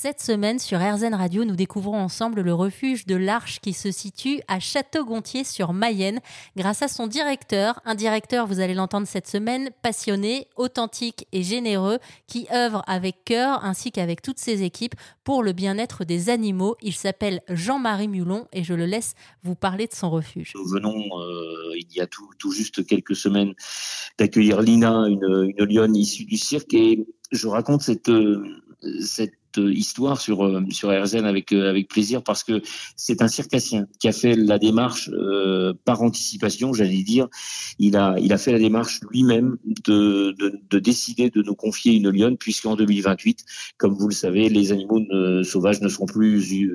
Cette semaine sur RZN Radio, nous découvrons ensemble le refuge de l'Arche qui se situe à Château-Gontier sur Mayenne grâce à son directeur, un directeur, vous allez l'entendre cette semaine, passionné, authentique et généreux qui œuvre avec cœur ainsi qu'avec toutes ses équipes pour le bien-être des animaux. Il s'appelle Jean-Marie Mulon et je le laisse vous parler de son refuge. Nous venons euh, il y a tout, juste quelques semaines d'accueillir Lina, une, une lionne issue du cirque et je raconte cette, euh, cette histoire sur euh, sur RZN avec euh, avec plaisir parce que c'est un circassien qui a fait la démarche par anticipation, j'allais dire. Il a il a fait la démarche lui-même de, de, de décider de nous confier une lionne puisqu'en 2028, comme vous le savez, les animaux sauvages ne seront plus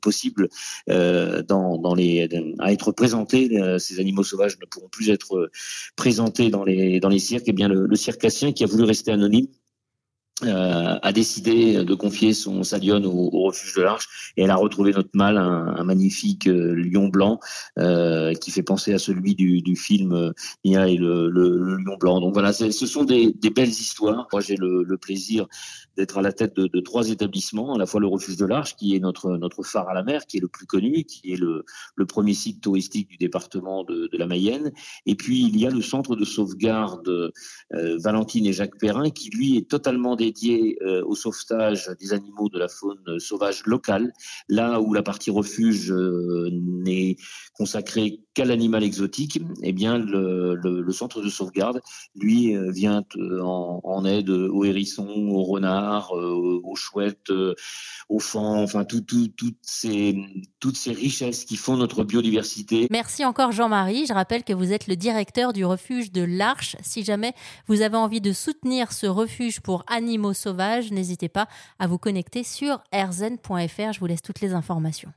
possibles dans dans les à être présentés. ces animaux sauvages ne pourront plus être présentés dans les dans les cirques. Et eh bien le, le circassien qui a voulu rester anonyme euh, a décidé de confier son sa lionne au, refuge de l'Arche et elle a retrouvé notre mâle, un, magnifique euh, lion blanc euh, qui fait penser à celui du, film le, le, Donc voilà, ce sont des, belles histoires. Moi, j'ai le, plaisir d'être à la tête de, trois établissements, à la fois le refuge de l'Arche, qui est notre notre phare à la mer, qui est le plus connu, qui est le, premier site touristique du département de, la Mayenne, et puis il y a le centre de sauvegarde Valentine et Jacques Perrin, qui lui est totalement dédié euh, au sauvetage des animaux de la faune sauvage locale, là où la partie refuge euh, n'est consacrée qu'à l'animal exotique, eh bien le, centre de sauvegarde, lui, euh, vient en, en, aide aux hérissons, aux renards, aux chouettes, aux fans, enfin tout, toutes, ces, toutes ces richesses qui font notre biodiversité. Merci encore Jean-Marie. Je rappelle que vous êtes le directeur du refuge de l'Arche. Si jamais vous avez envie de soutenir ce refuge pour animaux, sauvages, n'hésitez pas à vous connecter sur rzen.fr. Je vous laisse toutes les informations.